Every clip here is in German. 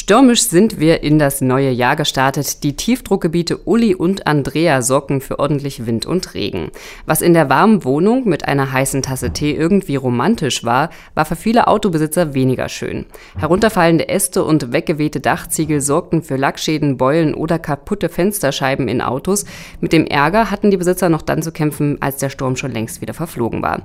Stürmisch sind wir in das neue Jahr gestartet. Die Tiefdruckgebiete Uli und Andrea sorgen für ordentlich Wind und Regen. Was in der warmen Wohnung mit einer heißen Tasse Tee irgendwie romantisch war, war für viele Autobesitzer weniger schön. Herunterfallende Äste und weggewehte Dachziegel sorgten für Lackschäden, Beulen oder kaputte Fensterscheiben in Autos. Mit dem Ärger hatten die Besitzer noch dann zu kämpfen, als der Sturm schon längst wieder verflogen war.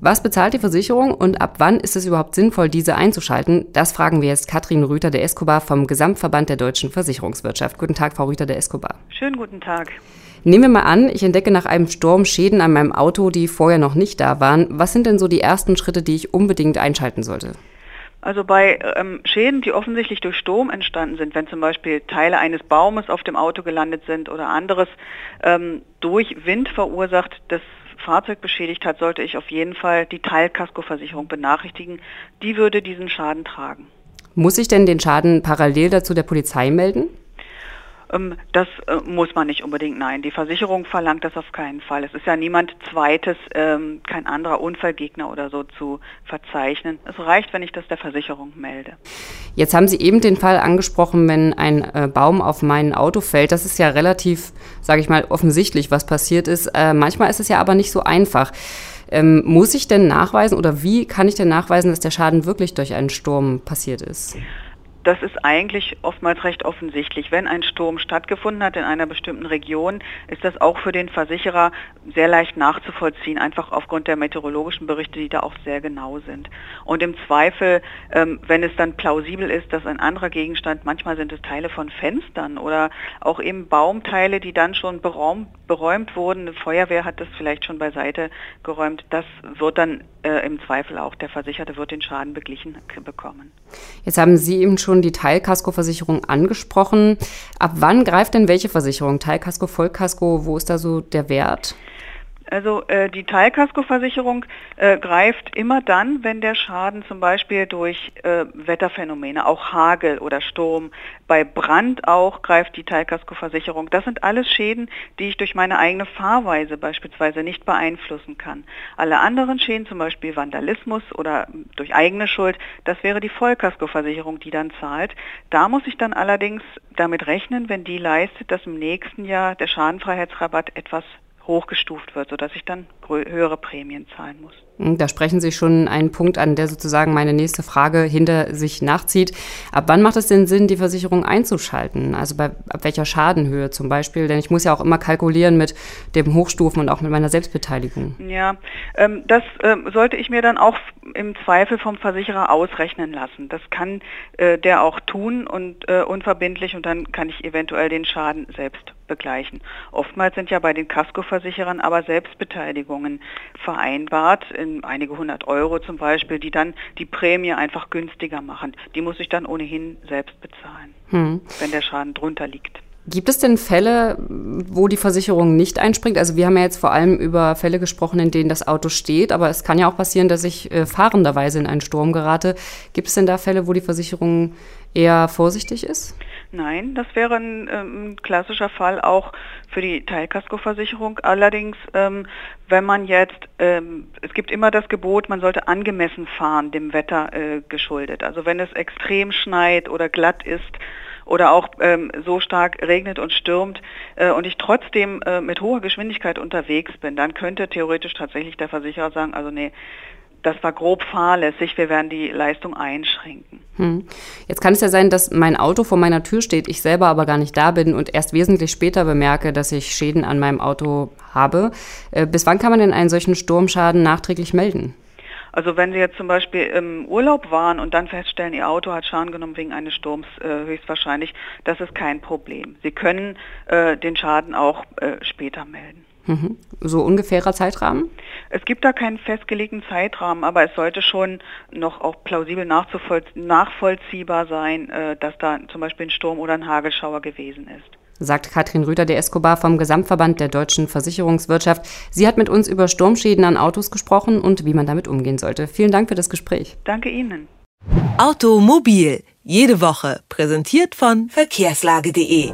Was bezahlt die Versicherung und ab wann ist es überhaupt sinnvoll, diese einzuschalten? Das fragen wir jetzt Katrin Rüther der Escobar Escobar vom Gesamtverband der deutschen Versicherungswirtschaft. Guten Tag, Frau Rüther der Escobar. Schönen guten Tag. Nehmen wir mal an, ich entdecke nach einem Sturm Schäden an meinem Auto, die vorher noch nicht da waren. Was sind denn so die ersten Schritte, die ich unbedingt einschalten sollte? Also bei ähm, Schäden, die offensichtlich durch Sturm entstanden sind, wenn zum Beispiel Teile eines Baumes auf dem Auto gelandet sind oder anderes ähm, durch Wind verursacht, das Fahrzeug beschädigt hat, sollte ich auf jeden Fall die Teilkaskoversicherung benachrichtigen. Die würde diesen Schaden tragen. Muss ich denn den Schaden parallel dazu der Polizei melden? Ähm, das äh, muss man nicht unbedingt, nein. Die Versicherung verlangt das auf keinen Fall. Es ist ja niemand zweites, ähm, kein anderer Unfallgegner oder so zu verzeichnen. Es reicht, wenn ich das der Versicherung melde. Jetzt haben Sie eben den Fall angesprochen, wenn ein äh, Baum auf mein Auto fällt. Das ist ja relativ, sage ich mal, offensichtlich, was passiert ist. Äh, manchmal ist es ja aber nicht so einfach. Ähm, muss ich denn nachweisen oder wie kann ich denn nachweisen, dass der Schaden wirklich durch einen Sturm passiert ist? Das ist eigentlich oftmals recht offensichtlich. Wenn ein Sturm stattgefunden hat in einer bestimmten Region, ist das auch für den Versicherer sehr leicht nachzuvollziehen, einfach aufgrund der meteorologischen Berichte, die da auch sehr genau sind. Und im Zweifel, ähm, wenn es dann plausibel ist, dass ein anderer Gegenstand, manchmal sind es Teile von Fenstern oder auch eben Baumteile, die dann schon beräumt, beräumt wurden, eine Feuerwehr hat das vielleicht schon beiseite geräumt, das wird dann äh, im Zweifel auch der Versicherte wird den Schaden beglichen bekommen. Jetzt haben Sie eben schon die Teilkaskoversicherung angesprochen. Ab wann greift denn welche Versicherung? Teilkasko, Vollkasko, wo ist da so der Wert? Also äh, die Teilkaskoversicherung äh, greift immer dann, wenn der Schaden zum Beispiel durch äh, Wetterphänomene, auch Hagel oder Sturm, bei Brand auch greift die Teilkaskoversicherung. Das sind alles Schäden, die ich durch meine eigene Fahrweise beispielsweise nicht beeinflussen kann. Alle anderen Schäden, zum Beispiel Vandalismus oder durch eigene Schuld, das wäre die Vollkaskoversicherung, die dann zahlt. Da muss ich dann allerdings damit rechnen, wenn die leistet, dass im nächsten Jahr der Schadenfreiheitsrabatt etwas hochgestuft wird, sodass ich dann höhere Prämien zahlen muss. Hm, da sprechen Sie schon einen Punkt an, der sozusagen meine nächste Frage hinter sich nachzieht. Ab wann macht es denn Sinn, die Versicherung einzuschalten? Also bei ab welcher Schadenhöhe zum Beispiel? Denn ich muss ja auch immer kalkulieren mit dem Hochstufen und auch mit meiner Selbstbeteiligung. Ja, ähm, das ähm, sollte ich mir dann auch im Zweifel vom Versicherer ausrechnen lassen. Das kann äh, der auch tun und äh, unverbindlich und dann kann ich eventuell den Schaden selbst begleichen. Oftmals sind ja bei den Kaskoversicherern aber Selbstbeteiligungen vereinbart, in einige hundert Euro zum Beispiel, die dann die Prämie einfach günstiger machen. Die muss ich dann ohnehin selbst bezahlen, hm. wenn der Schaden drunter liegt. Gibt es denn Fälle, wo die Versicherung nicht einspringt? Also wir haben ja jetzt vor allem über Fälle gesprochen, in denen das Auto steht, aber es kann ja auch passieren, dass ich äh, fahrenderweise in einen Sturm gerate. Gibt es denn da Fälle, wo die Versicherung eher vorsichtig ist? Nein, das wäre ein, ähm, ein klassischer Fall auch für die Teilkaskoversicherung. Allerdings, ähm, wenn man jetzt, ähm, es gibt immer das Gebot, man sollte angemessen fahren, dem Wetter äh, geschuldet. Also wenn es extrem schneit oder glatt ist, oder auch ähm, so stark regnet und stürmt äh, und ich trotzdem äh, mit hoher Geschwindigkeit unterwegs bin, dann könnte theoretisch tatsächlich der Versicherer sagen, also nee, das war grob fahrlässig, wir werden die Leistung einschränken. Hm. Jetzt kann es ja sein, dass mein Auto vor meiner Tür steht, ich selber aber gar nicht da bin und erst wesentlich später bemerke, dass ich Schäden an meinem Auto habe. Äh, bis wann kann man denn einen solchen Sturmschaden nachträglich melden? Also wenn Sie jetzt zum Beispiel im Urlaub waren und dann feststellen, Ihr Auto hat Schaden genommen wegen eines Sturms, äh, höchstwahrscheinlich, das ist kein Problem. Sie können äh, den Schaden auch äh, später melden. Mhm. So ungefährer Zeitrahmen? Es gibt da keinen festgelegten Zeitrahmen, aber es sollte schon noch auch plausibel nachvollziehbar sein, äh, dass da zum Beispiel ein Sturm oder ein Hagelschauer gewesen ist sagt Katrin Rüder der Escobar vom Gesamtverband der deutschen Versicherungswirtschaft. Sie hat mit uns über Sturmschäden an Autos gesprochen und wie man damit umgehen sollte. Vielen Dank für das Gespräch. Danke Ihnen. Automobil, jede Woche, präsentiert von verkehrslage.de.